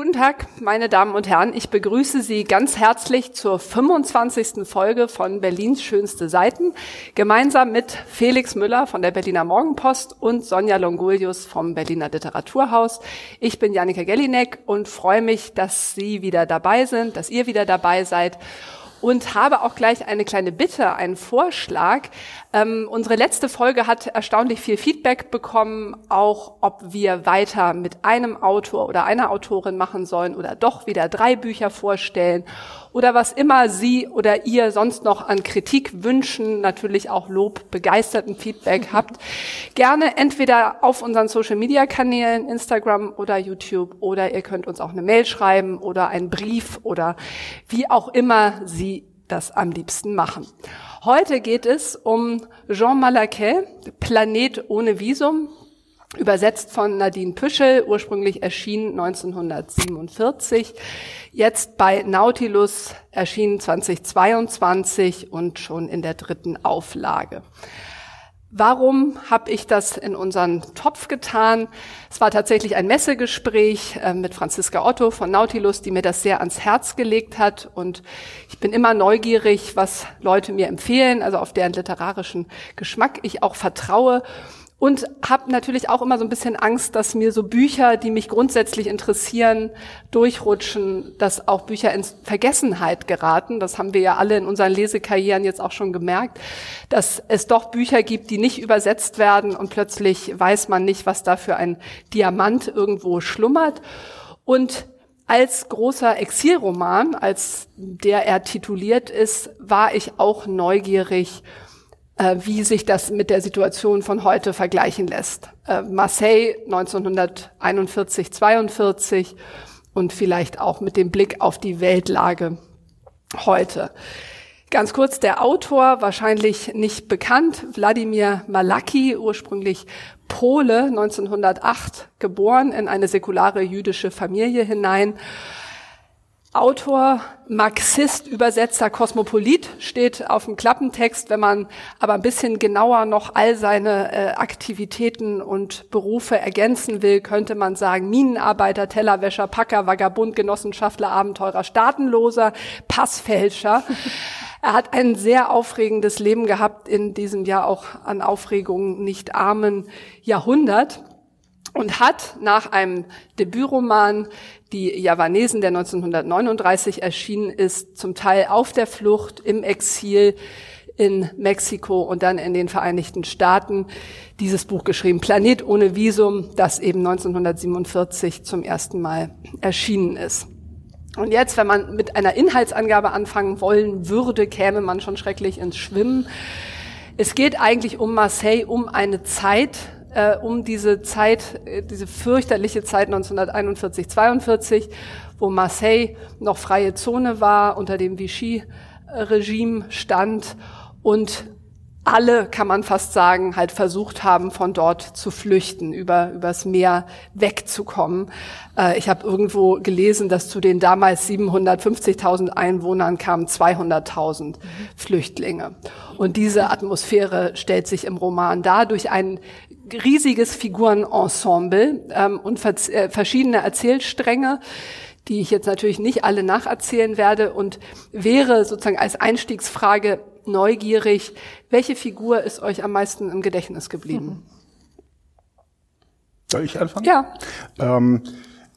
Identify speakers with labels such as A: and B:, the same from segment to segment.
A: Guten Tag, meine Damen und Herren. Ich begrüße Sie ganz herzlich zur 25. Folge von Berlins schönste Seiten, gemeinsam mit Felix Müller von der Berliner Morgenpost und Sonja Longulius vom Berliner Literaturhaus. Ich bin Jannike Gellinek und freue mich, dass Sie wieder dabei sind, dass ihr wieder dabei seid und habe auch gleich eine kleine Bitte, einen Vorschlag. Ähm, unsere letzte Folge hat erstaunlich viel Feedback bekommen, auch ob wir weiter mit einem Autor oder einer Autorin machen sollen oder doch wieder drei Bücher vorstellen oder was immer Sie oder ihr sonst noch an Kritik wünschen, natürlich auch Lob, begeisterten Feedback habt. Gerne entweder auf unseren Social-Media-Kanälen, Instagram oder YouTube oder ihr könnt uns auch eine Mail schreiben oder einen Brief oder wie auch immer Sie das am liebsten machen. Heute geht es um Jean Malaquet, Planet ohne Visum, übersetzt von Nadine Püschel, ursprünglich erschienen 1947, jetzt bei Nautilus erschienen 2022 und schon in der dritten Auflage. Warum habe ich das in unseren Topf getan? Es war tatsächlich ein Messegespräch äh, mit Franziska Otto von Nautilus, die mir das sehr ans Herz gelegt hat. Und ich bin immer neugierig, was Leute mir empfehlen, also auf deren literarischen Geschmack ich auch vertraue und habe natürlich auch immer so ein bisschen Angst, dass mir so Bücher, die mich grundsätzlich interessieren, durchrutschen, dass auch Bücher in Vergessenheit geraten. Das haben wir ja alle in unseren Lesekarrieren jetzt auch schon gemerkt, dass es doch Bücher gibt, die nicht übersetzt werden und plötzlich weiß man nicht, was da für ein Diamant irgendwo schlummert. Und als großer Exilroman, als der er tituliert ist, war ich auch neugierig, äh, wie sich das mit der Situation von heute vergleichen lässt. Äh, Marseille 1941, 42 und vielleicht auch mit dem Blick auf die Weltlage heute. Ganz kurz, der Autor, wahrscheinlich nicht bekannt, Wladimir Malaki, ursprünglich Pole, 1908 geboren, in eine säkulare jüdische Familie hinein Autor, Marxist, Übersetzer, Kosmopolit steht auf dem Klappentext. Wenn man aber ein bisschen genauer noch all seine äh, Aktivitäten und Berufe ergänzen will, könnte man sagen Minenarbeiter, Tellerwäscher, Packer, Vagabund, Genossenschaftler, Abenteurer, Staatenloser, Passfälscher. er hat ein sehr aufregendes Leben gehabt in diesem Jahr auch an Aufregungen nicht armen Jahrhundert und hat nach einem Debütroman die Javanesen, der 1939 erschienen ist, zum Teil auf der Flucht, im Exil in Mexiko und dann in den Vereinigten Staaten dieses Buch geschrieben, Planet ohne Visum, das eben 1947 zum ersten Mal erschienen ist. Und jetzt, wenn man mit einer Inhaltsangabe anfangen wollen würde, käme man schon schrecklich ins Schwimmen. Es geht eigentlich um Marseille, um eine Zeit, äh, um diese Zeit, äh, diese fürchterliche Zeit 1941, 42, wo Marseille noch freie Zone war, unter dem Vichy-Regime stand und alle, kann man fast sagen, halt versucht haben, von dort zu flüchten, über übers Meer wegzukommen. Äh, ich habe irgendwo gelesen, dass zu den damals 750.000 Einwohnern kamen 200.000 mhm. Flüchtlinge. Und diese Atmosphäre stellt sich im Roman dar durch ein riesiges Figurenensemble ähm, und äh, verschiedene Erzählstränge die ich jetzt natürlich nicht alle nacherzählen werde und wäre sozusagen als Einstiegsfrage neugierig, welche Figur ist euch am meisten im Gedächtnis geblieben?
B: Soll ich anfangen?
A: Ja.
B: Ähm,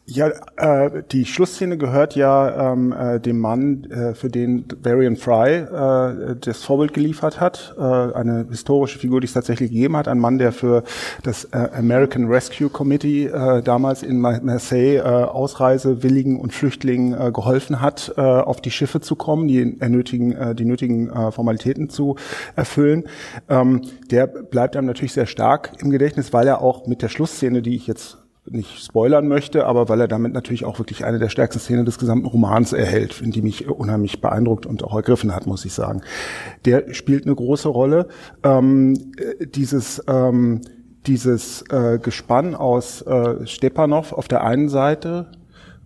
B: ja, äh, die Schlussszene gehört ja ähm, äh, dem Mann, äh, für den Varian Fry äh, das Vorbild geliefert hat, äh, eine historische Figur, die es tatsächlich gegeben hat, ein Mann, der für das äh, American Rescue Committee äh, damals in Marseille äh, Ausreisewilligen und Flüchtlingen äh, geholfen hat, äh, auf die Schiffe zu kommen, die nötigen, äh, die nötigen äh, Formalitäten zu erfüllen. Ähm, der bleibt einem natürlich sehr stark im Gedächtnis, weil er auch mit der Schlussszene, die ich jetzt nicht spoilern möchte, aber weil er damit natürlich auch wirklich eine der stärksten Szenen des gesamten Romans erhält, in die mich unheimlich beeindruckt und auch ergriffen hat, muss ich sagen. Der spielt eine große Rolle. Ähm, dieses ähm, dieses äh, Gespann aus äh, Stepanov auf der einen Seite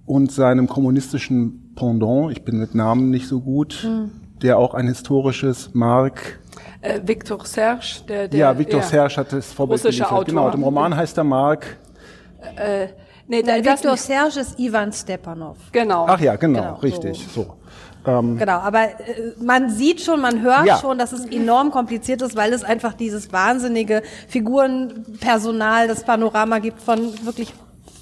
B: und seinem kommunistischen Pendant, ich bin mit Namen nicht so gut, mhm. der auch ein historisches Mark
A: äh, Victor Serge, der, der
B: ja, Victor ja, Serge hat das Vorbild
A: russische
B: geliefert. Genau,
A: Autor.
B: Genau, im Roman heißt er Mark
A: äh,
C: Nee, da, Viktor Serge ist Ivan Stepanov.
B: Genau. Ach ja, genau, genau richtig. So. so.
C: Ähm, genau, aber äh, man sieht schon, man hört ja. schon, dass es enorm kompliziert ist, weil es einfach dieses wahnsinnige Figurenpersonal, das Panorama gibt von wirklich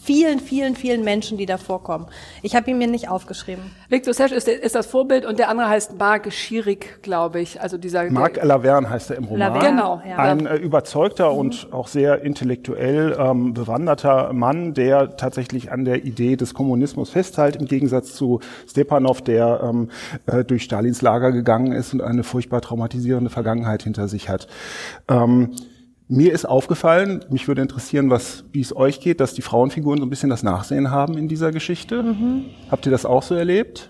C: vielen, vielen, vielen Menschen, die da vorkommen. Ich habe ihn mir nicht aufgeschrieben.
A: Victor Serge ist, ist, das Vorbild und der andere heißt Marc Schierig, glaube ich. Also dieser
B: Marc Laverne heißt er im Roman.
A: Laverne, genau.
B: Ja. Ein äh, überzeugter mhm. und auch sehr intellektuell ähm, bewanderter Mann, der tatsächlich an der Idee des Kommunismus festhält, im Gegensatz zu Stepanov, der ähm, äh, durch Stalins Lager gegangen ist und eine furchtbar traumatisierende Vergangenheit hinter sich hat. Ähm, mir ist aufgefallen, mich würde interessieren, was, wie es euch geht, dass die Frauenfiguren so ein bisschen das Nachsehen haben in dieser Geschichte. Mhm. Habt ihr das auch so erlebt?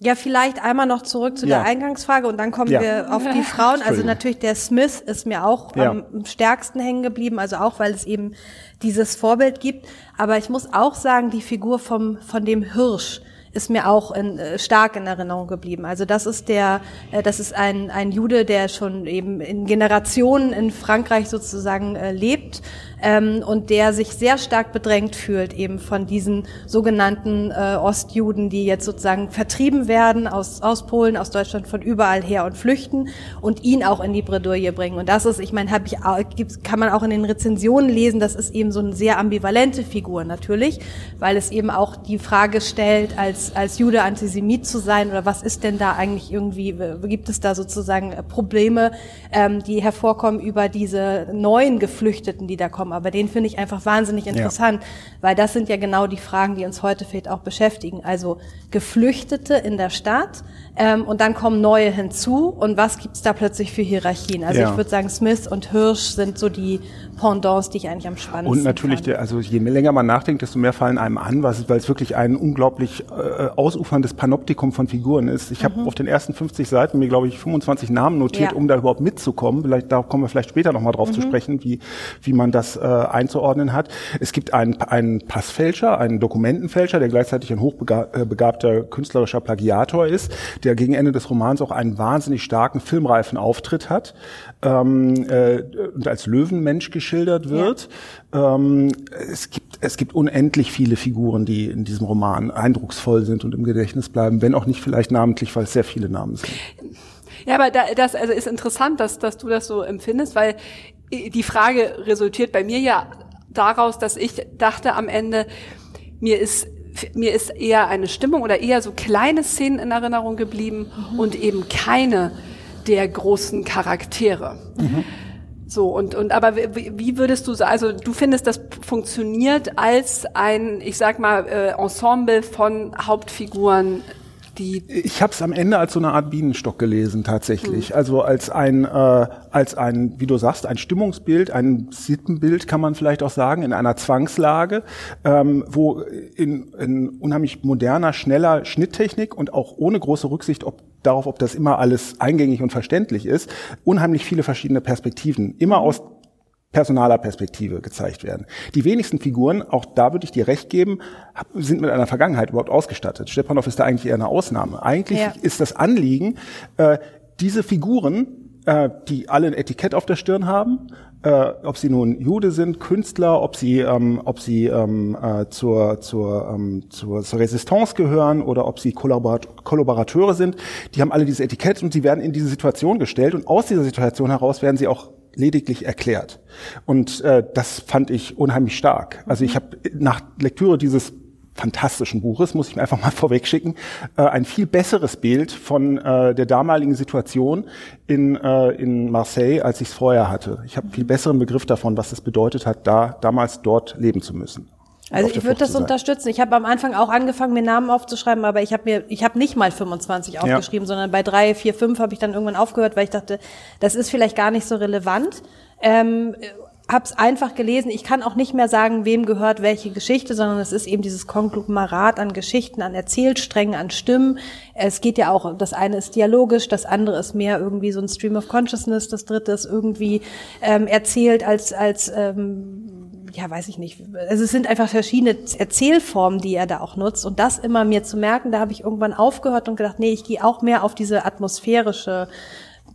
C: Ja, vielleicht einmal noch zurück zu ja. der Eingangsfrage und dann kommen ja. wir auf die Frauen. Also natürlich der Smith ist mir auch ja. am stärksten hängen geblieben, also auch weil es eben dieses Vorbild gibt. Aber ich muss auch sagen, die Figur vom, von dem Hirsch, ist mir auch in, äh, stark in Erinnerung geblieben. Also das ist der, äh, das ist ein, ein Jude, der schon eben in Generationen in Frankreich sozusagen äh, lebt ähm, und der sich sehr stark bedrängt fühlt eben von diesen sogenannten äh, Ostjuden, die jetzt sozusagen vertrieben werden aus, aus Polen, aus Deutschland, von überall her und flüchten und ihn auch in die Bredouille bringen. Und das ist, ich meine, hab ich, kann man auch in den Rezensionen lesen, das ist eben so eine sehr ambivalente Figur natürlich, weil es eben auch die Frage stellt, als, als Jude Antisemit zu sein oder was ist denn da eigentlich irgendwie, gibt es da sozusagen Probleme, ähm, die hervorkommen über diese neuen Geflüchteten, die da kommen kommen. Aber den finde ich einfach wahnsinnig interessant, ja. weil das sind ja genau die Fragen, die uns heute vielleicht auch beschäftigen. Also Geflüchtete in der Stadt ähm, und dann kommen neue hinzu und was gibt's da plötzlich für Hierarchien? Also ja. ich würde sagen, Smith und Hirsch sind so die Pendants, die ich eigentlich am spannendsten
B: Und natürlich, der, also je länger man nachdenkt, desto mehr fallen einem an, weil es wirklich ein unglaublich äh, ausuferndes Panoptikum von Figuren ist. Ich mhm. habe auf den ersten 50 Seiten mir, glaube ich, 25 Namen notiert, ja. um da überhaupt mitzukommen. Vielleicht da kommen wir vielleicht später nochmal drauf mhm. zu sprechen, wie, wie man das äh, einzuordnen hat. Es gibt einen, einen Passfälscher, einen Dokumentenfälscher, der gleichzeitig ein hochbegabter äh, künstlerischer Plagiator ist, der gegen Ende des Romans auch einen wahnsinnig starken filmreifen Auftritt hat ähm, äh, und als Löwenmensch geschildert wird. Ja. Ähm, es gibt es gibt unendlich viele Figuren, die in diesem Roman eindrucksvoll sind und im Gedächtnis bleiben, wenn auch nicht vielleicht namentlich, weil es sehr viele Namen sind.
A: Ja, aber da, das also ist interessant, dass, dass du das so empfindest, weil die Frage resultiert bei mir ja daraus, dass ich dachte am Ende, mir ist mir ist eher eine Stimmung oder eher so kleine Szenen in Erinnerung geblieben mhm. und eben keine der großen Charaktere. Mhm. So, und, und aber wie, würdest du sagen, also du findest, das funktioniert als ein, ich sag mal, äh, Ensemble von Hauptfiguren die
B: ich habe es am Ende als so eine Art Bienenstock gelesen tatsächlich. Mhm. Also als ein äh, als ein, wie du sagst, ein Stimmungsbild, ein Sittenbild kann man vielleicht auch sagen in einer Zwangslage, ähm, wo in, in unheimlich moderner, schneller Schnitttechnik und auch ohne große Rücksicht ob, darauf, ob das immer alles eingängig und verständlich ist, unheimlich viele verschiedene Perspektiven immer aus personaler Perspektive gezeigt werden. Die wenigsten Figuren, auch da würde ich dir recht geben, sind mit einer Vergangenheit überhaupt ausgestattet. Stepanov ist da eigentlich eher eine Ausnahme. Eigentlich ja. ist das Anliegen, äh, diese Figuren, äh, die alle ein Etikett auf der Stirn haben, äh, ob sie nun Jude sind, Künstler, ob sie, ähm, ob sie ähm, äh, zur, zur, ähm, zur, zur Resistance gehören oder ob sie Kollaborat Kollaborateure sind, die haben alle dieses Etikett und sie werden in diese Situation gestellt und aus dieser Situation heraus werden sie auch lediglich erklärt. Und äh, das fand ich unheimlich stark. Also ich habe nach Lektüre dieses fantastischen Buches, muss ich mir einfach mal vorwegschicken, äh, ein viel besseres Bild von äh, der damaligen Situation in, äh, in Marseille, als ich es vorher hatte. Ich habe viel besseren Begriff davon, was es bedeutet hat, da damals dort leben zu müssen.
C: Also ich würde das unterstützen. Ich habe am Anfang auch angefangen, mir Namen aufzuschreiben, aber ich habe mir, ich habe nicht mal 25 aufgeschrieben, ja. sondern bei drei, vier, fünf habe ich dann irgendwann aufgehört, weil ich dachte, das ist vielleicht gar nicht so relevant. Ähm, hab's einfach gelesen. Ich kann auch nicht mehr sagen, wem gehört welche Geschichte, sondern es ist eben dieses Konglomerat an Geschichten, an Erzählsträngen, an Stimmen. Es geht ja auch, das eine ist dialogisch, das andere ist mehr irgendwie so ein Stream of Consciousness, das dritte ist irgendwie ähm, erzählt als als ähm, ja, weiß ich nicht. Also es sind einfach verschiedene Erzählformen, die er da auch nutzt. Und das immer mir zu merken, da habe ich irgendwann aufgehört und gedacht, nee, ich gehe auch mehr auf diese atmosphärische,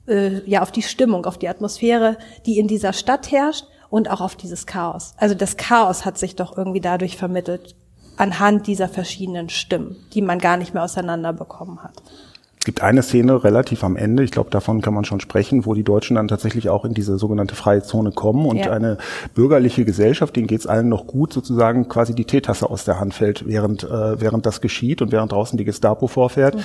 C: äh, ja, auf die Stimmung, auf die Atmosphäre, die in dieser Stadt herrscht und auch auf dieses Chaos. Also das Chaos hat sich doch irgendwie dadurch vermittelt, anhand dieser verschiedenen Stimmen, die man gar nicht mehr auseinanderbekommen hat.
B: Es gibt eine Szene relativ am Ende, ich glaube, davon kann man schon sprechen, wo die Deutschen dann tatsächlich auch in diese sogenannte freie Zone kommen und ja. eine bürgerliche Gesellschaft, denen geht's allen noch gut, sozusagen quasi die Teetasse aus der Hand fällt, während, äh, während das geschieht und während draußen die Gestapo vorfährt. Mhm.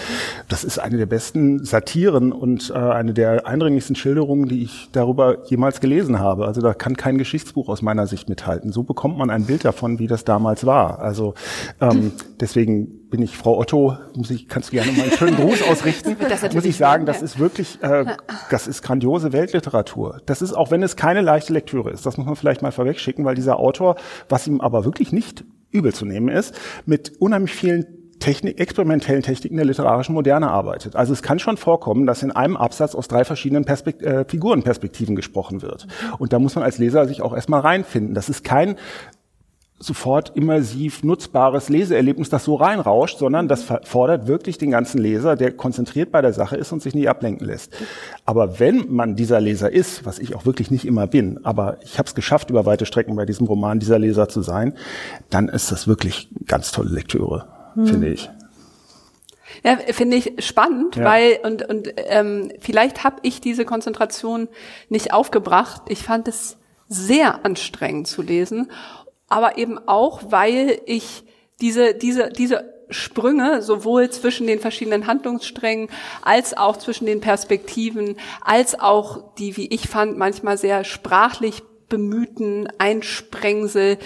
B: Das ist eine der besten Satiren und äh, eine der eindringlichsten Schilderungen, die ich darüber jemals gelesen habe. Also da kann kein Geschichtsbuch aus meiner Sicht mithalten. So bekommt man ein Bild davon, wie das damals war. Also ähm, deswegen bin ich Frau Otto, muss ich, kannst du gerne mal einen schönen Gruß ausrichten. muss ich sagen, das ist wirklich, äh, das ist grandiose Weltliteratur. Das ist, auch wenn es keine leichte Lektüre ist, das muss man vielleicht mal vorwegschicken, weil dieser Autor, was ihm aber wirklich nicht übel zu nehmen ist, mit unheimlich vielen Technik, experimentellen Techniken der literarischen Moderne arbeitet. Also es kann schon vorkommen, dass in einem Absatz aus drei verschiedenen Perspekt äh, Figurenperspektiven gesprochen wird. Und da muss man als Leser sich auch erstmal reinfinden. Das ist kein sofort immersiv nutzbares Leseerlebnis, das so reinrauscht, sondern das fordert wirklich den ganzen Leser, der konzentriert bei der Sache ist und sich nicht ablenken lässt. Aber wenn man dieser Leser ist, was ich auch wirklich nicht immer bin, aber ich habe es geschafft, über weite Strecken bei diesem Roman dieser Leser zu sein, dann ist das wirklich ganz tolle Lektüre, hm. finde ich.
A: Ja, finde ich spannend, ja. weil und und ähm, vielleicht habe ich diese Konzentration nicht aufgebracht. Ich fand es sehr anstrengend zu lesen aber eben auch, weil ich diese, diese, diese Sprünge sowohl zwischen den verschiedenen Handlungssträngen als auch zwischen den Perspektiven, als auch die, wie ich fand, manchmal sehr sprachlich bemühten Einsprengsel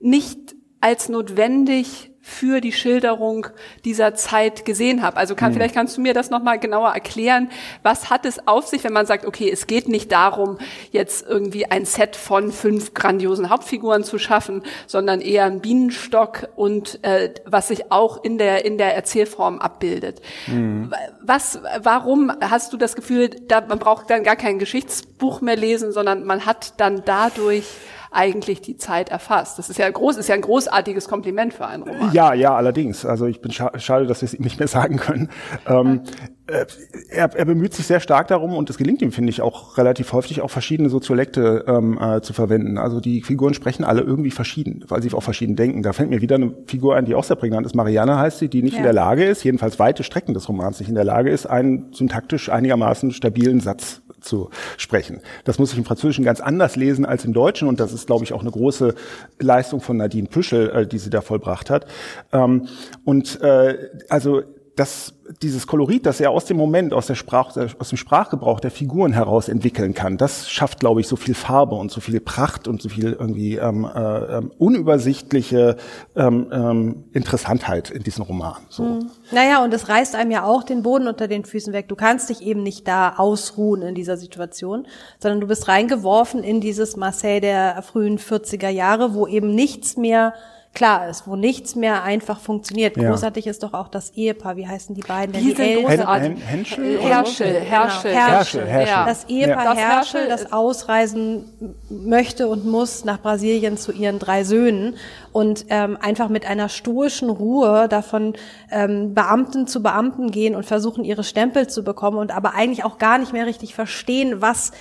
A: nicht als notwendig für die Schilderung dieser Zeit gesehen habe. Also kann, mhm. vielleicht kannst du mir das nochmal genauer erklären. Was hat es auf sich, wenn man sagt, okay, es geht nicht darum, jetzt irgendwie ein Set von fünf grandiosen Hauptfiguren zu schaffen, sondern eher ein Bienenstock und äh, was sich auch in der in der Erzählform abbildet. Mhm. Was, warum hast du das Gefühl, da, man braucht dann gar kein Geschichtsbuch mehr lesen, sondern man hat dann dadurch eigentlich die Zeit erfasst. Das ist ja groß, ist ja ein großartiges Kompliment für einen Roman.
B: Ja, ja, allerdings. Also ich bin scha schade, dass wir es ihm nicht mehr sagen können. Ähm, äh, er, er bemüht sich sehr stark darum und es gelingt ihm, finde ich, auch relativ häufig auch verschiedene Soziolekte ähm, äh, zu verwenden. Also die Figuren sprechen alle irgendwie verschieden, weil sie auch verschieden denken. Da fällt mir wieder eine Figur ein, die auch sehr prägnant ist. Marianne heißt sie, die nicht ja. in der Lage ist, jedenfalls weite Strecken des Romans nicht in der Lage ist, einen syntaktisch einigermaßen stabilen Satz zu sprechen. Das muss ich im Französischen ganz anders lesen als im Deutschen und das ist, glaube ich, auch eine große Leistung von Nadine Püschel, äh, die sie da vollbracht hat. Ähm, und äh, also das, dieses Kolorit, das er aus dem Moment, aus, der Sprach, aus dem Sprachgebrauch der Figuren heraus entwickeln kann, das schafft, glaube ich, so viel Farbe und so viel Pracht und so viel irgendwie ähm, äh, unübersichtliche ähm, ähm, Interessantheit in diesem Roman. So. Mhm.
C: Naja, und es reißt einem ja auch den Boden unter den Füßen weg. Du kannst dich eben nicht da ausruhen in dieser Situation, sondern du bist reingeworfen in dieses Marseille der frühen 40er Jahre, wo eben nichts mehr klar ist, wo nichts mehr einfach funktioniert. Ja. Großartig ist doch auch das Ehepaar, wie heißen die beiden?
A: Die, die sind großartig. Henschel? Herschel, Herschel,
C: genau. Herschel, Herschel. Das Ehepaar ja. Herschel, das ausreisen möchte und muss nach Brasilien zu ihren drei Söhnen und ähm, einfach mit einer stoischen Ruhe davon ähm, Beamten zu Beamten gehen und versuchen, ihre Stempel zu bekommen und aber eigentlich auch gar nicht mehr richtig verstehen, was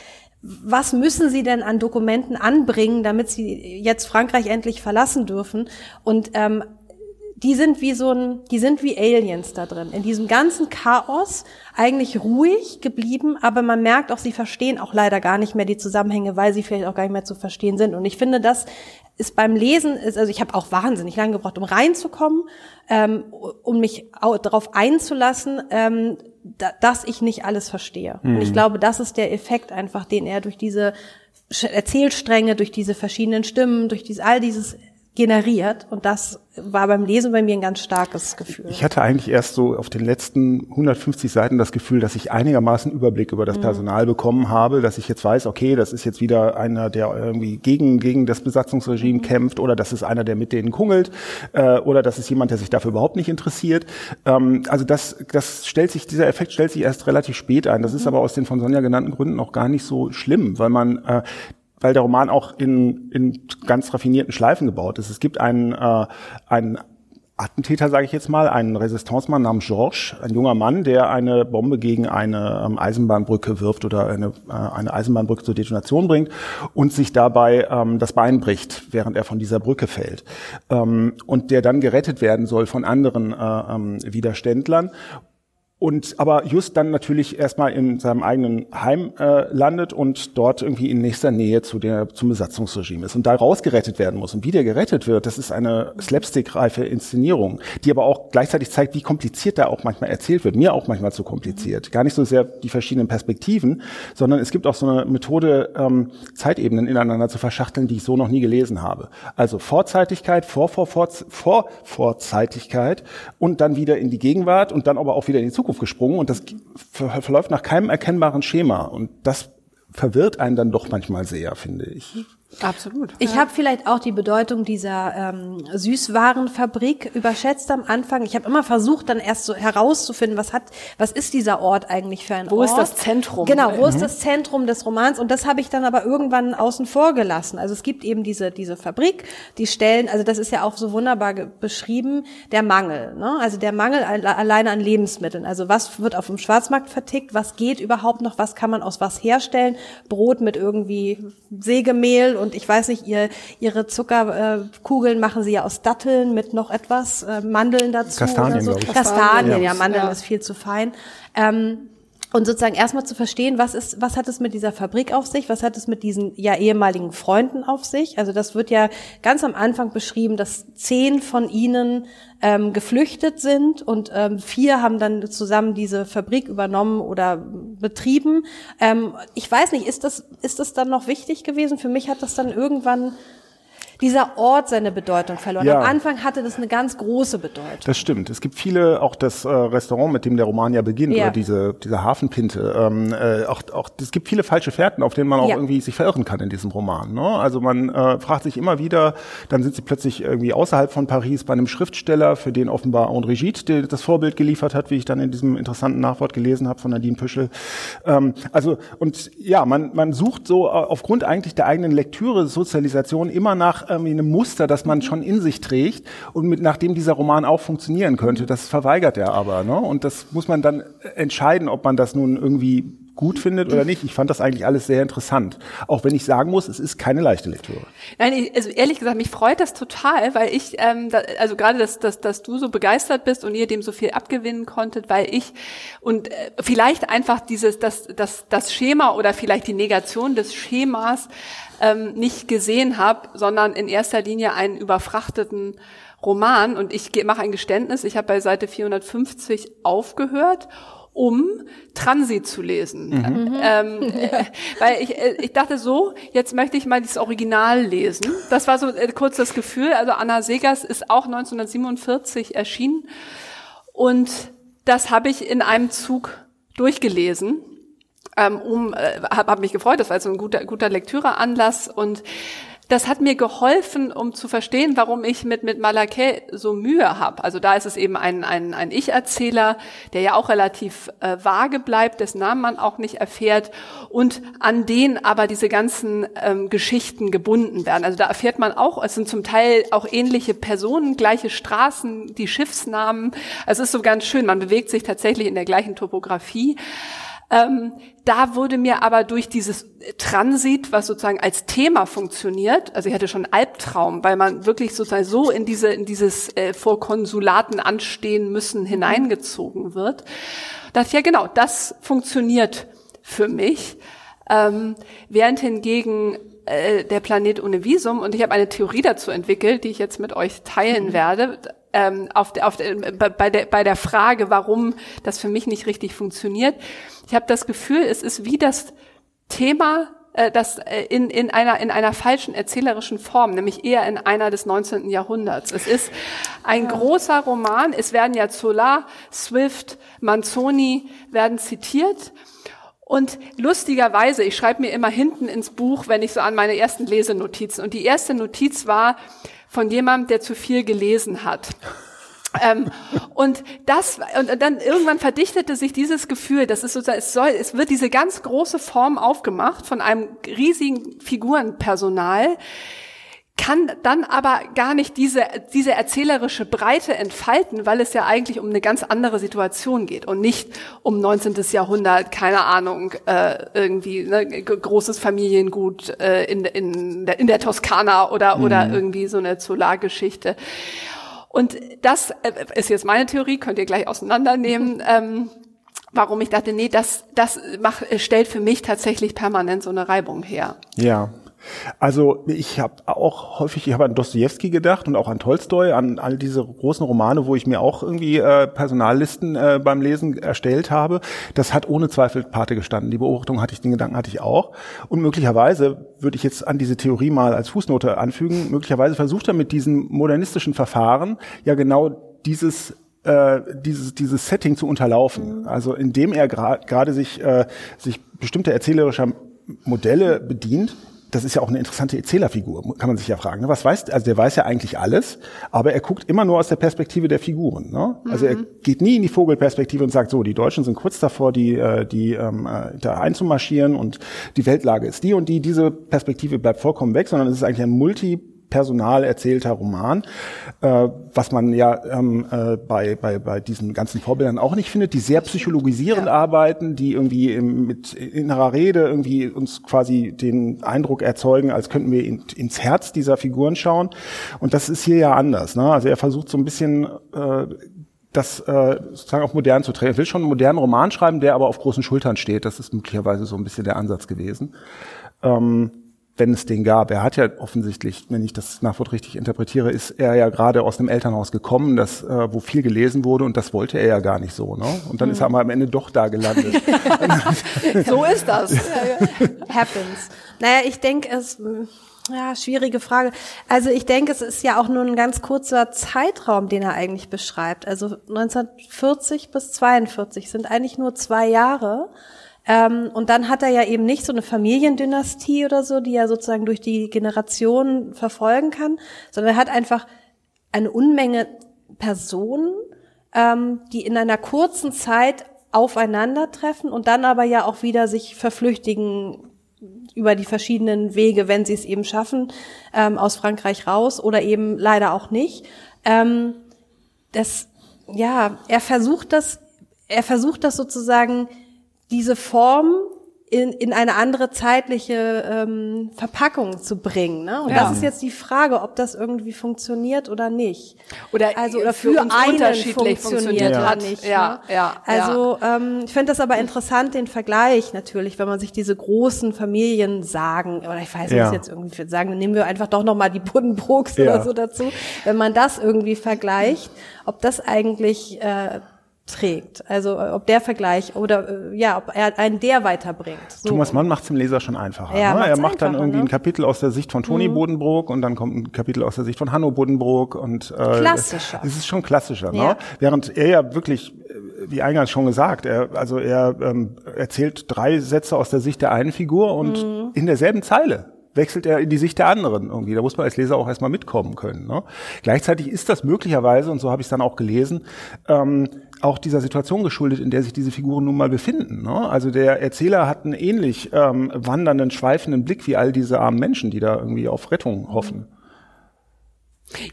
C: was müssen sie denn an Dokumenten anbringen, damit sie jetzt Frankreich endlich verlassen dürfen? Und ähm, die sind wie so ein, die sind wie Aliens da drin. In diesem ganzen Chaos eigentlich ruhig geblieben, aber man merkt auch, sie verstehen auch leider gar nicht mehr die Zusammenhänge, weil sie vielleicht auch gar nicht mehr zu verstehen sind. Und ich finde, das ist beim Lesen, ist, also ich habe auch wahnsinnig lange gebraucht, um reinzukommen, ähm, um mich darauf einzulassen. Ähm, da, dass ich nicht alles verstehe. Mhm. Und ich mhm. glaube, das ist der Effekt einfach, den er durch diese Erzählstränge, durch diese verschiedenen Stimmen, durch dieses, all dieses generiert. Und das war beim Lesen bei mir ein ganz starkes Gefühl.
B: Ich hatte eigentlich erst so auf den letzten 150 Seiten das Gefühl, dass ich einigermaßen Überblick über das mhm. Personal bekommen habe, dass ich jetzt weiß, okay, das ist jetzt wieder einer, der irgendwie gegen, gegen das Besatzungsregime mhm. kämpft oder das ist einer, der mit denen kungelt äh, oder das ist jemand, der sich dafür überhaupt nicht interessiert. Ähm, also das, das stellt sich, dieser Effekt stellt sich erst relativ spät ein. Das ist mhm. aber aus den von Sonja genannten Gründen auch gar nicht so schlimm, weil man äh, weil der Roman auch in, in ganz raffinierten Schleifen gebaut ist. Es gibt einen, äh, einen Attentäter, sage ich jetzt mal, ein Resistancemann namens Georges, ein junger Mann, der eine Bombe gegen eine ähm, Eisenbahnbrücke wirft oder eine, äh, eine Eisenbahnbrücke zur Detonation bringt und sich dabei ähm, das Bein bricht, während er von dieser Brücke fällt. Ähm, und der dann gerettet werden soll von anderen äh, ähm, Widerständlern und aber just dann natürlich erstmal in seinem eigenen Heim äh, landet und dort irgendwie in nächster Nähe zu der zum Besatzungsregime ist und da rausgerettet werden muss. Und wie der gerettet wird, das ist eine slapstick-reife Inszenierung, die aber auch gleichzeitig zeigt, wie kompliziert da auch manchmal erzählt wird, mir auch manchmal zu kompliziert, gar nicht so sehr die verschiedenen Perspektiven, sondern es gibt auch so eine Methode ähm, Zeitebenen ineinander zu verschachteln, die ich so noch nie gelesen habe. Also Vorzeitigkeit, vor vor vor vor Vorzeitigkeit und dann wieder in die Gegenwart und dann aber auch wieder in die Zukunft Gesprungen und das verläuft nach keinem erkennbaren Schema. Und das verwirrt einen dann doch manchmal sehr, finde ich.
C: Absolut. Ich ja. habe vielleicht auch die Bedeutung dieser ähm, Süßwarenfabrik überschätzt am Anfang. Ich habe immer versucht, dann erst so herauszufinden, was hat, was ist dieser Ort eigentlich für ein
A: wo
C: Ort?
A: Wo ist das Zentrum?
C: Genau, wo mhm. ist das Zentrum des Romans? Und das habe ich dann aber irgendwann außen vor gelassen. Also es gibt eben diese diese Fabrik, die stellen, also das ist ja auch so wunderbar beschrieben, der Mangel. Ne? Also der Mangel alleine an Lebensmitteln. Also was wird auf dem Schwarzmarkt vertickt? Was geht überhaupt noch? Was kann man aus was herstellen? Brot mit irgendwie Sägemehl und ich weiß nicht, ihr, ihre Zuckerkugeln machen sie ja aus Datteln mit noch etwas, äh, Mandeln dazu
B: Kastanien,
C: oder so. Kastanien, ja, ja Mandeln ja. ist viel zu fein. Ähm, und sozusagen erstmal zu verstehen, was ist, was hat es mit dieser Fabrik auf sich, was hat es mit diesen ja ehemaligen Freunden auf sich. Also das wird ja ganz am Anfang beschrieben, dass zehn von ihnen ähm, geflüchtet sind und ähm, vier haben dann zusammen diese Fabrik übernommen oder betrieben. Ähm, ich weiß nicht, ist das ist das dann noch wichtig gewesen? Für mich hat das dann irgendwann dieser Ort seine Bedeutung verloren. Ja. Am Anfang hatte das eine ganz große Bedeutung.
B: Das stimmt. Es gibt viele, auch das äh, Restaurant, mit dem der Roman ja beginnt, ja. oder diese, diese Hafenpinte, ähm, äh, auch, auch, es gibt viele falsche Fährten, auf denen man auch ja. irgendwie sich verirren kann in diesem Roman. Ne? Also man äh, fragt sich immer wieder, dann sind sie plötzlich irgendwie außerhalb von Paris bei einem Schriftsteller, für den offenbar André Gide das Vorbild geliefert hat, wie ich dann in diesem interessanten Nachwort gelesen habe von Nadine Püschel. Ähm, also und ja, man, man sucht so äh, aufgrund eigentlich der eigenen Lektüre, Sozialisation immer nach irgendwie ein Muster, das man schon in sich trägt und mit, nachdem dieser Roman auch funktionieren könnte. Das verweigert er aber. Ne? Und das muss man dann entscheiden, ob man das nun irgendwie gut findet oder nicht. Ich fand das eigentlich alles sehr interessant. Auch wenn ich sagen muss, es ist keine leichte Lektüre.
A: Nein, also ehrlich gesagt, mich freut das total, weil ich, ähm, da, also gerade, dass, dass, dass du so begeistert bist und ihr dem so viel abgewinnen konntet, weil ich und äh, vielleicht einfach dieses, das, das, das Schema oder vielleicht die Negation des Schemas ähm, nicht gesehen habe, sondern in erster Linie einen überfrachteten Roman. Und ich mache ein Geständnis, ich habe bei Seite 450 aufgehört um Transit zu lesen. Mhm. Ähm, äh, weil ich, äh, ich dachte so, jetzt möchte ich mal das Original lesen. Das war so äh, kurz das Gefühl. Also Anna Segers ist auch 1947 erschienen und das habe ich in einem Zug durchgelesen ähm, um, äh, habe hab mich gefreut, das war so ein guter, guter Lektüreanlass und das hat mir geholfen, um zu verstehen, warum ich mit, mit Malakai so Mühe habe. Also da ist es eben ein, ein, ein Ich-Erzähler, der ja auch relativ äh, vage bleibt, dessen Namen man auch nicht erfährt und an den aber diese ganzen ähm, Geschichten gebunden werden. Also da erfährt man auch, es sind zum Teil auch ähnliche Personen, gleiche Straßen, die Schiffsnamen. Also es ist so ganz schön, man bewegt sich tatsächlich in der gleichen Topografie. Ähm, da wurde mir aber durch dieses Transit, was sozusagen als Thema funktioniert, also ich hatte schon Albtraum, weil man wirklich sozusagen so in diese in dieses äh, vor Konsulaten anstehen müssen hineingezogen wird. Das ja genau, das funktioniert für mich. Ähm, während hingegen äh, der Planet ohne Visum und ich habe eine Theorie dazu entwickelt, die ich jetzt mit euch teilen mhm. werde ähm, auf, auf der, bei, der, bei der Frage, warum das für mich nicht richtig funktioniert. Ich habe das Gefühl, es ist wie das Thema äh, das äh, in, in, einer, in einer falschen erzählerischen Form, nämlich eher in einer des 19. Jahrhunderts. Es ist ein großer Roman. Es werden ja Zola, Swift, Manzoni werden zitiert. Und lustigerweise, ich schreibe mir immer hinten ins Buch, wenn ich so an meine ersten Lesenotizen. Und die erste Notiz war, von jemandem, der zu viel gelesen hat. ähm, und das und dann irgendwann verdichtete sich dieses Gefühl, dass es sozusagen es soll, es wird diese ganz große Form aufgemacht von einem riesigen Figurenpersonal, kann dann aber gar nicht diese, diese erzählerische Breite entfalten, weil es ja eigentlich um eine ganz andere Situation geht und nicht um 19. Jahrhundert, keine Ahnung, äh, irgendwie ne, großes Familiengut äh, in, in, der, in der Toskana oder, mhm. oder irgendwie so eine Solargeschichte. Und das äh, ist jetzt meine Theorie, könnt ihr gleich auseinandernehmen. ähm, warum ich dachte, nee, das, das macht, stellt für mich tatsächlich permanent so eine Reibung her.
B: Ja, also ich habe auch häufig, ich habe an Dostoevsky gedacht und auch an Tolstoi, an all diese großen Romane, wo ich mir auch irgendwie äh, Personallisten äh, beim Lesen erstellt habe. Das hat ohne Zweifel Pate gestanden. Die Beobachtung hatte ich, den Gedanken hatte ich auch. Und möglicherweise würde ich jetzt an diese Theorie mal als Fußnote anfügen, möglicherweise versucht er mit diesen modernistischen Verfahren ja genau dieses äh, dieses, dieses Setting zu unterlaufen. Mhm. Also indem er gerade gra sich, äh, sich bestimmte erzählerischer Modelle bedient, das ist ja auch eine interessante Erzählerfigur, kann man sich ja fragen. Ne? Was weiß, also der weiß ja eigentlich alles, aber er guckt immer nur aus der Perspektive der Figuren. Ne? Also mhm. er geht nie in die Vogelperspektive und sagt so, die Deutschen sind kurz davor, die, äh, die ähm, äh, da einzumarschieren und die Weltlage ist die und die. Diese Perspektive bleibt vollkommen weg, sondern es ist eigentlich ein Multi personal erzählter Roman, äh, was man ja ähm, äh, bei, bei, bei diesen ganzen Vorbildern auch nicht findet, die sehr psychologisierend ja. arbeiten, die irgendwie im, mit innerer Rede irgendwie uns quasi den Eindruck erzeugen, als könnten wir in, ins Herz dieser Figuren schauen. Und das ist hier ja anders. Ne? Also er versucht so ein bisschen äh, das äh, sozusagen auch modern zu drehen. Er will schon einen modernen Roman schreiben, der aber auf großen Schultern steht. Das ist möglicherweise so ein bisschen der Ansatz gewesen. Ähm, wenn es den gab. Er hat ja offensichtlich, wenn ich das Nachwort richtig interpretiere, ist er ja gerade aus dem Elternhaus gekommen, das, äh, wo viel gelesen wurde und das wollte er ja gar nicht so. Ne? Und dann mhm. ist er mal am Ende doch da gelandet.
A: so ist das.
C: Happens. Naja, ich denke, es ja, schwierige Frage. Also ich denke, es ist ja auch nur ein ganz kurzer Zeitraum, den er eigentlich beschreibt. Also 1940 bis 42 sind eigentlich nur zwei Jahre. Ähm, und dann hat er ja eben nicht so eine Familiendynastie oder so, die er sozusagen durch die Generationen verfolgen kann, sondern er hat einfach eine Unmenge Personen, ähm, die in einer kurzen Zeit aufeinandertreffen und dann aber ja auch wieder sich verflüchtigen über die verschiedenen Wege, wenn sie es eben schaffen, ähm, aus Frankreich raus oder eben leider auch nicht. Ähm, das, ja, er versucht das, er versucht das sozusagen diese Form in, in eine andere zeitliche ähm, Verpackung zu bringen. Ne? Und ja. das ist jetzt die Frage, ob das irgendwie funktioniert oder nicht.
A: Oder also oder für, für einen funktioniert, funktioniert
C: oder nicht. Ja, ne? ja, also ähm, ich finde das aber interessant, den Vergleich natürlich, wenn man sich diese großen Familien sagen, oder ich weiß nicht, ja. jetzt irgendwie sagen, nehmen wir einfach doch nochmal die Buddenbrooks ja. oder so dazu, wenn man das irgendwie vergleicht, ob das eigentlich äh, trägt. Also äh, ob der Vergleich oder äh, ja, ob er einen der weiterbringt.
B: So. Thomas Mann macht es dem Leser schon einfacher. Ja, ne? Er macht dann irgendwie ne? ein Kapitel aus der Sicht von Toni mhm. Bodenbrook und dann kommt ein Kapitel aus der Sicht von Hanno Bodenbrook und
C: äh, klassischer.
B: Es ist schon klassischer, ne? ja. ne? Während er ja wirklich äh, wie eingangs schon gesagt, er, also er ähm, erzählt drei Sätze aus der Sicht der einen Figur und mhm. in derselben Zeile wechselt er in die Sicht der anderen irgendwie. Da muss man als Leser auch erstmal mitkommen können. Ne? Gleichzeitig ist das möglicherweise, und so habe ich es dann auch gelesen, ähm, auch dieser Situation geschuldet, in der sich diese Figuren nun mal befinden. Ne? Also der Erzähler hat einen ähnlich ähm, wandernden, schweifenden Blick wie all diese armen Menschen, die da irgendwie auf Rettung hoffen.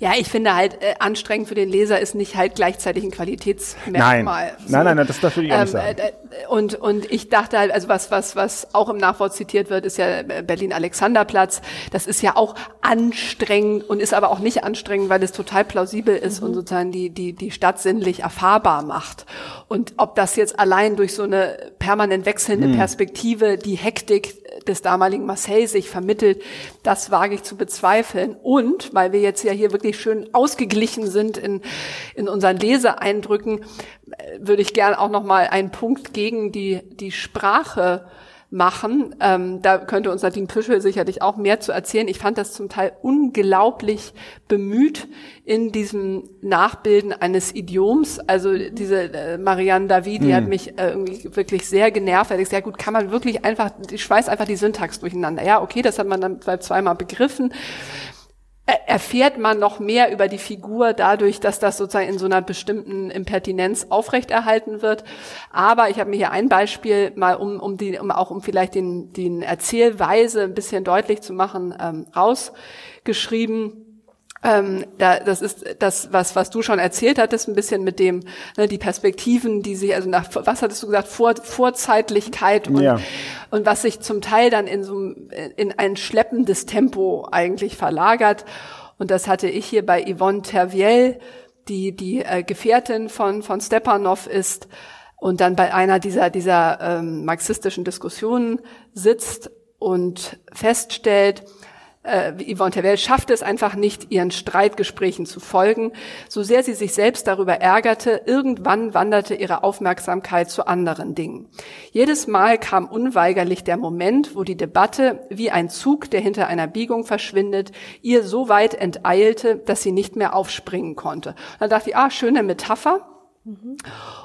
A: Ja, ich finde halt äh, anstrengend für den Leser ist nicht halt gleichzeitig ein Qualitätsmerkmal.
B: Nein, so. nein, nein, nein, das, würde ich auch nicht ähm, sagen.
A: Äh, und, und ich dachte halt, also was, was, was auch im Nachwort zitiert wird, ist ja Berlin-Alexanderplatz. Das ist ja auch anstrengend und ist aber auch nicht anstrengend, weil es total plausibel ist mhm. und sozusagen die, die, die Stadt sinnlich erfahrbar macht. Und ob das jetzt allein durch so eine permanent wechselnde mhm. Perspektive die Hektik des damaligen Marseille sich vermittelt, das wage ich zu bezweifeln. Und, weil wir jetzt ja hier wirklich schön ausgeglichen sind in, in unseren Leseeindrücken, äh, würde ich gern auch noch mal einen Punkt gegen die, die Sprache machen. Ähm, da könnte uns Nadine Püschel sicherlich auch mehr zu erzählen. Ich fand das zum Teil unglaublich bemüht in diesem Nachbilden eines Idioms. Also diese äh, Marianne David, die hm. hat mich äh, irgendwie wirklich sehr genervt. Da ich sehr gut, kann man wirklich einfach, ich schweiß einfach die Syntax durcheinander. Ja, okay, das hat man dann zweimal begriffen erfährt man noch mehr über die Figur dadurch, dass das sozusagen in so einer bestimmten Impertinenz aufrechterhalten wird. Aber ich habe mir hier ein Beispiel mal, um, um, die, um auch um vielleicht den, den Erzählweise ein bisschen deutlich zu machen, ähm, rausgeschrieben. Ähm, da, das ist das, was, was du schon erzählt hattest, ein bisschen mit dem, ne, die Perspektiven, die sich, also nach, was hattest du gesagt, Vor, Vorzeitlichkeit und, ja. und was sich zum Teil dann in so in ein schleppendes Tempo eigentlich verlagert. Und das hatte ich hier bei Yvonne Terviel, die die äh, Gefährtin von, von Stepanov ist und dann bei einer dieser, dieser ähm, marxistischen Diskussionen sitzt und feststellt, äh, Yvonne Terwell schafft es einfach nicht, ihren Streitgesprächen zu folgen. So sehr sie sich selbst darüber ärgerte, irgendwann wanderte ihre Aufmerksamkeit zu anderen Dingen. Jedes Mal kam unweigerlich der Moment, wo die Debatte, wie ein Zug, der hinter einer Biegung verschwindet, ihr so weit enteilte, dass sie nicht mehr aufspringen konnte. dann dachte ich, ah, schöne Metapher. Mhm.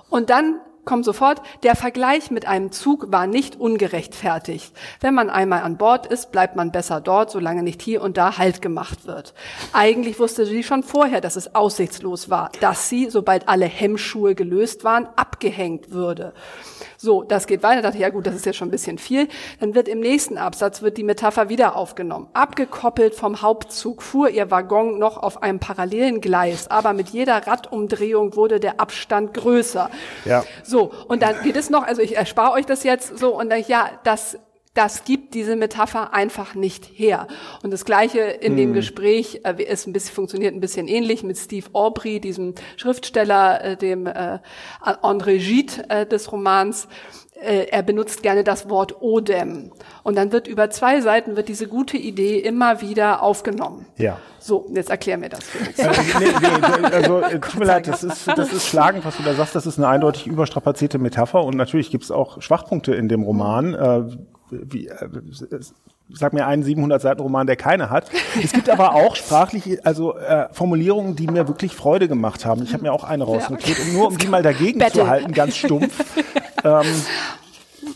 A: Und dann kommt sofort, der Vergleich mit einem Zug war nicht ungerechtfertigt. Wenn man einmal an Bord ist, bleibt man besser dort, solange nicht hier und da Halt gemacht wird. Eigentlich wusste sie schon vorher, dass es aussichtslos war, dass sie, sobald alle Hemmschuhe gelöst waren, abgehängt würde. So, das geht weiter. Da dachte ich, ja gut, das ist jetzt schon ein bisschen viel. Dann wird im nächsten Absatz wird die Metapher wieder aufgenommen. Abgekoppelt vom Hauptzug fuhr ihr Waggon noch auf einem parallelen Gleis, aber mit jeder Radumdrehung wurde der Abstand größer. Ja. So, und dann geht es noch, also ich erspare euch das jetzt so und dann, ja, das das gibt diese Metapher einfach nicht her. Und das Gleiche in hm. dem Gespräch äh, ist ein bisschen, funktioniert ein bisschen ähnlich mit Steve Aubrey, diesem Schriftsteller, äh, dem äh, André Gide äh, des Romans. Äh, er benutzt gerne das Wort Odem. Und dann wird über zwei Seiten wird diese gute Idee immer wieder aufgenommen. Ja. So, jetzt erklär mir das. Äh, nee,
B: nee, also äh, tut mir leid, das ist, das ist schlagend, was du da sagst. Das ist eine eindeutig überstrapazierte Metapher und natürlich gibt es auch Schwachpunkte in dem Roman. Äh, wie, äh, sag mir einen 700 Seiten Roman, der keine hat. Es gibt aber auch sprachliche, also äh, Formulierungen, die mir wirklich Freude gemacht haben. Ich habe mir auch eine rausnotiert, um nur um die mal dagegen Battle. zu halten, ganz stumpf. ähm,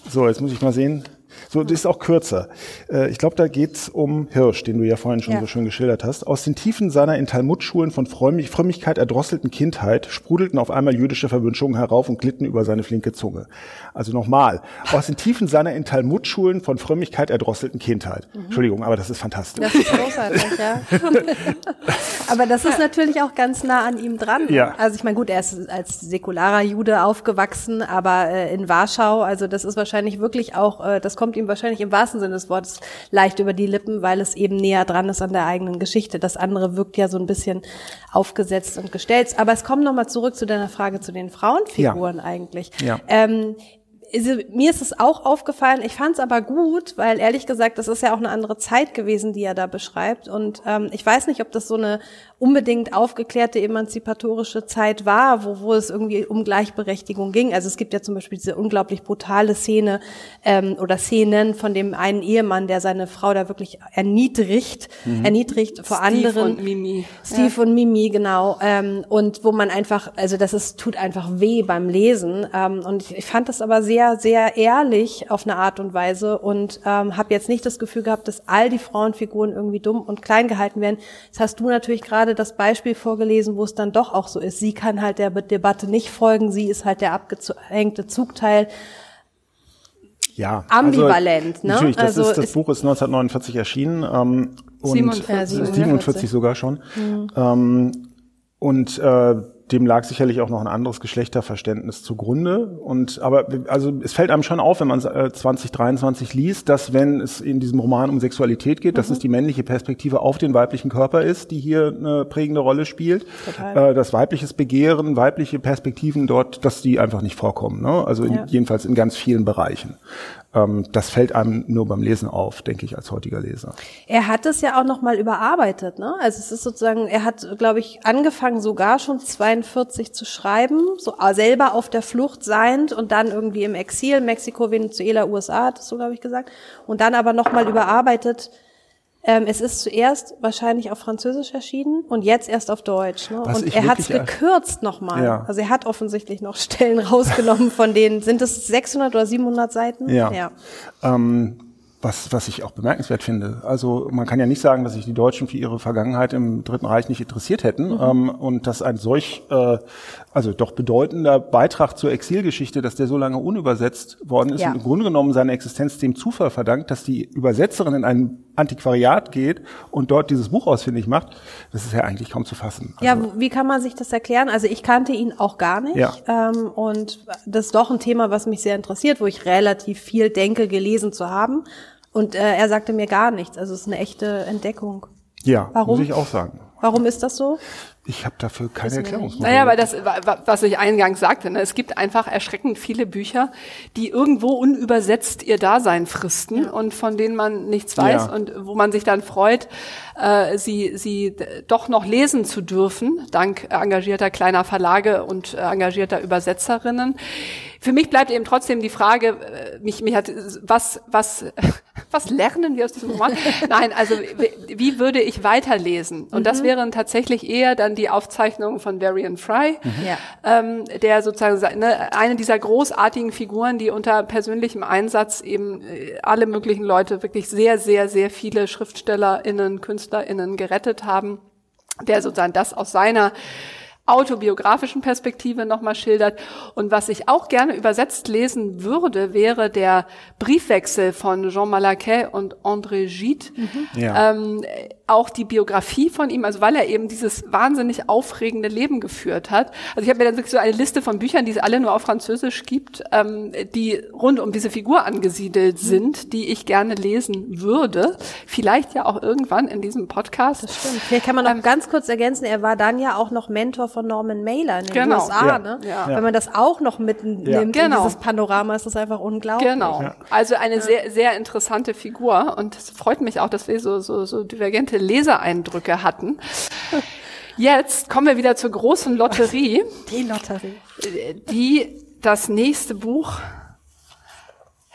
B: so, jetzt muss ich mal sehen. So, das ist auch kürzer. Äh, ich glaube, da geht's um Hirsch, den du ja vorhin schon ja. so schön geschildert hast. Aus den Tiefen seiner in Talmudschulen von Frömmigkeit erdrosselten Kindheit sprudelten auf einmal jüdische Verwünschungen herauf und glitten über seine flinke Zunge. Also nochmal, aus den Tiefen seiner in Talmudschulen von Frömmigkeit erdrosselten Kindheit. Mhm. Entschuldigung, aber das ist fantastisch. Das ist großartig,
C: ja. aber das ist natürlich auch ganz nah an ihm dran. Ja. Also ich meine, gut, er ist als säkularer Jude aufgewachsen, aber äh, in Warschau, also das ist wahrscheinlich wirklich auch, äh, das kommt ihm wahrscheinlich im wahrsten Sinne des Wortes leicht über die Lippen, weil es eben näher dran ist an der eigenen Geschichte. Das andere wirkt ja so ein bisschen aufgesetzt und gestellt. Aber es kommt nochmal zurück zu deiner Frage zu den Frauenfiguren ja. eigentlich. Ja. Ähm, mir ist es auch aufgefallen, ich fand es aber gut, weil ehrlich gesagt, das ist ja auch eine andere Zeit gewesen, die er da beschreibt. Und ähm, ich weiß nicht, ob das so eine unbedingt aufgeklärte emanzipatorische Zeit war, wo, wo es irgendwie um Gleichberechtigung ging. Also es gibt ja zum Beispiel diese unglaublich brutale Szene ähm, oder Szenen von dem einen Ehemann, der seine Frau da wirklich erniedrigt, mhm. erniedrigt vor Steve anderen. Steve und Mimi. Steve ja. und Mimi, genau. Ähm, und wo man einfach, also das ist, tut einfach weh beim Lesen. Ähm, und ich, ich fand das aber sehr, sehr ehrlich auf eine Art und Weise und ähm, habe jetzt nicht das Gefühl gehabt, dass all die Frauenfiguren irgendwie dumm und klein gehalten werden. Das hast du natürlich gerade gerade das Beispiel vorgelesen, wo es dann doch auch so ist. Sie kann halt der Debatte nicht folgen, sie ist halt der abgehängte Zugteil.
B: Ja,
C: ambivalent. Also,
B: ne? Natürlich, das, also ist, das Buch ist 1949 erschienen ähm, und 47, äh, 47 sogar schon. Mhm. Ähm, und äh, dem lag sicherlich auch noch ein anderes Geschlechterverständnis zugrunde. Und aber also es fällt einem schon auf, wenn man äh, 2023 liest, dass wenn es in diesem Roman um Sexualität geht, mhm. dass es die männliche Perspektive auf den weiblichen Körper ist, die hier eine prägende Rolle spielt. Total. Äh, das weibliches Begehren, weibliche Perspektiven dort, dass die einfach nicht vorkommen. Ne? Also in, ja. jedenfalls in ganz vielen Bereichen. Ähm, das fällt einem nur beim Lesen auf, denke ich, als heutiger Leser.
C: Er hat es ja auch nochmal überarbeitet, ne? Also es ist sozusagen, er hat, glaube ich, angefangen sogar schon 42 zu schreiben, so selber auf der Flucht seiend und dann irgendwie im Exil, Mexiko, Venezuela, USA, hat es so, glaube ich, gesagt. Und dann aber nochmal überarbeitet ähm, es ist zuerst wahrscheinlich auf Französisch erschienen und jetzt erst auf Deutsch. Ne? und er hat es gekürzt nochmal. Ja. Also er hat offensichtlich noch Stellen rausgenommen von denen. Sind es 600 oder 700 Seiten?
B: Ja. ja. Ähm, was, was ich auch bemerkenswert finde. Also man kann ja nicht sagen, dass sich die Deutschen für ihre Vergangenheit im Dritten Reich nicht interessiert hätten mhm. ähm, und dass ein solch, äh, also doch bedeutender Beitrag zur Exilgeschichte, dass der so lange unübersetzt worden ist ja. und im Grunde genommen seine Existenz dem Zufall verdankt, dass die Übersetzerin in ein Antiquariat geht und dort dieses Buch ausfindig macht, das ist ja eigentlich kaum zu fassen.
C: Also, ja, wie kann man sich das erklären? Also ich kannte ihn auch gar nicht ja. ähm, und das ist doch ein Thema, was mich sehr interessiert, wo ich relativ viel denke, gelesen zu haben. Und äh, er sagte mir gar nichts. Also es ist eine echte Entdeckung.
B: Ja, Warum? muss ich auch sagen.
C: Warum ist das so?
B: Ich habe dafür keine Erklärung.
A: Naja, weil das, was ich eingangs sagte, ne, es gibt einfach erschreckend viele Bücher, die irgendwo unübersetzt ihr Dasein fristen ja. und von denen man nichts weiß ja. und wo man sich dann freut, äh, sie, sie doch noch lesen zu dürfen, dank engagierter kleiner Verlage und äh, engagierter Übersetzerinnen. Für mich bleibt eben trotzdem die Frage, äh, mich, mich hat, was, was, was lernen wir aus diesem Roman? Nein, also wie würde ich weiterlesen? Und mhm. das wären tatsächlich eher dann die Aufzeichnungen von Varian Fry, mhm. ähm, der sozusagen ne, eine dieser großartigen Figuren, die unter persönlichem Einsatz eben äh, alle möglichen Leute, wirklich sehr, sehr, sehr viele SchriftstellerInnen, KünstlerInnen gerettet haben, der sozusagen das aus seiner autobiografischen Perspektive nochmal schildert. Und was ich auch gerne übersetzt lesen würde, wäre der Briefwechsel von Jean Malaquet und André Gide. Mhm. Ja. Ähm, auch die Biografie von ihm, also weil er eben dieses wahnsinnig aufregende Leben geführt hat. Also ich habe mir dann wirklich so eine Liste von Büchern, die es alle nur auf Französisch gibt, ähm, die rund um diese Figur angesiedelt mhm. sind, die ich gerne lesen würde. Vielleicht ja auch irgendwann in diesem Podcast.
C: Das stimmt. Vielleicht kann man noch ähm, ganz kurz ergänzen, er war dann ja auch noch Mentor von Norman Mailer in den genau. USA. Ja. Ne? Ja. Wenn man das auch noch mitnimmt ja. genau. in dieses Panorama, ist das einfach unglaublich.
A: Genau. Also eine sehr, sehr interessante Figur und es freut mich auch, dass wir so, so, so divergente Leseeindrücke hatten. Jetzt kommen wir wieder zur großen Lotterie.
C: Die Lotterie.
A: Die das nächste Buch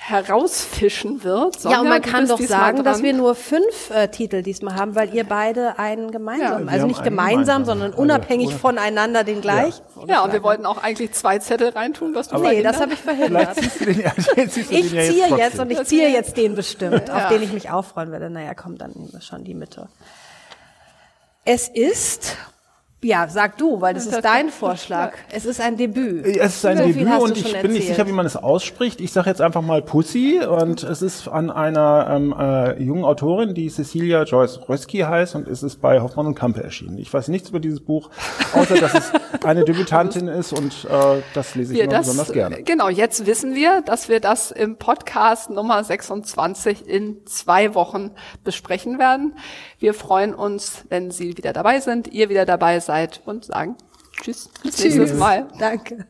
A: herausfischen wird.
C: Sonja, ja, und man kann doch sagen, dass wir nur fünf äh, Titel diesmal haben, weil ihr beide einen gemeinsam, ja, also nicht gemeinsam, sondern unabhängig also, voneinander den gleich.
A: Ja, ja und wir wollten auch eigentlich zwei Zettel reintun, was du
C: Nee, das habe ich verhindert. Den, ja, ich ziehe jetzt, jetzt und ich ziehe jetzt den bestimmt, auf den ich mich auch freuen werde. Naja, komm, dann nehmen wir schon die Mitte. Es ist ja, sag du, weil das ist dein Vorschlag. Es ist ein Debüt.
B: Es ist ein so Debüt und ich bin nicht sicher, wie man es ausspricht. Ich sage jetzt einfach mal Pussy und es ist an einer ähm, äh, jungen Autorin, die Cecilia Joyce Rösky heißt und es ist bei Hoffmann und Kampe erschienen. Ich weiß nichts über dieses Buch, außer dass es eine Debütantin ist und äh, das lese ich immer das, besonders gerne.
A: Genau, jetzt wissen wir, dass wir das im Podcast Nummer 26 in zwei Wochen besprechen werden. Wir freuen uns, wenn Sie wieder dabei sind, ihr wieder dabei seid und sagen Tschüss, bis nächstes Mal.
C: Danke.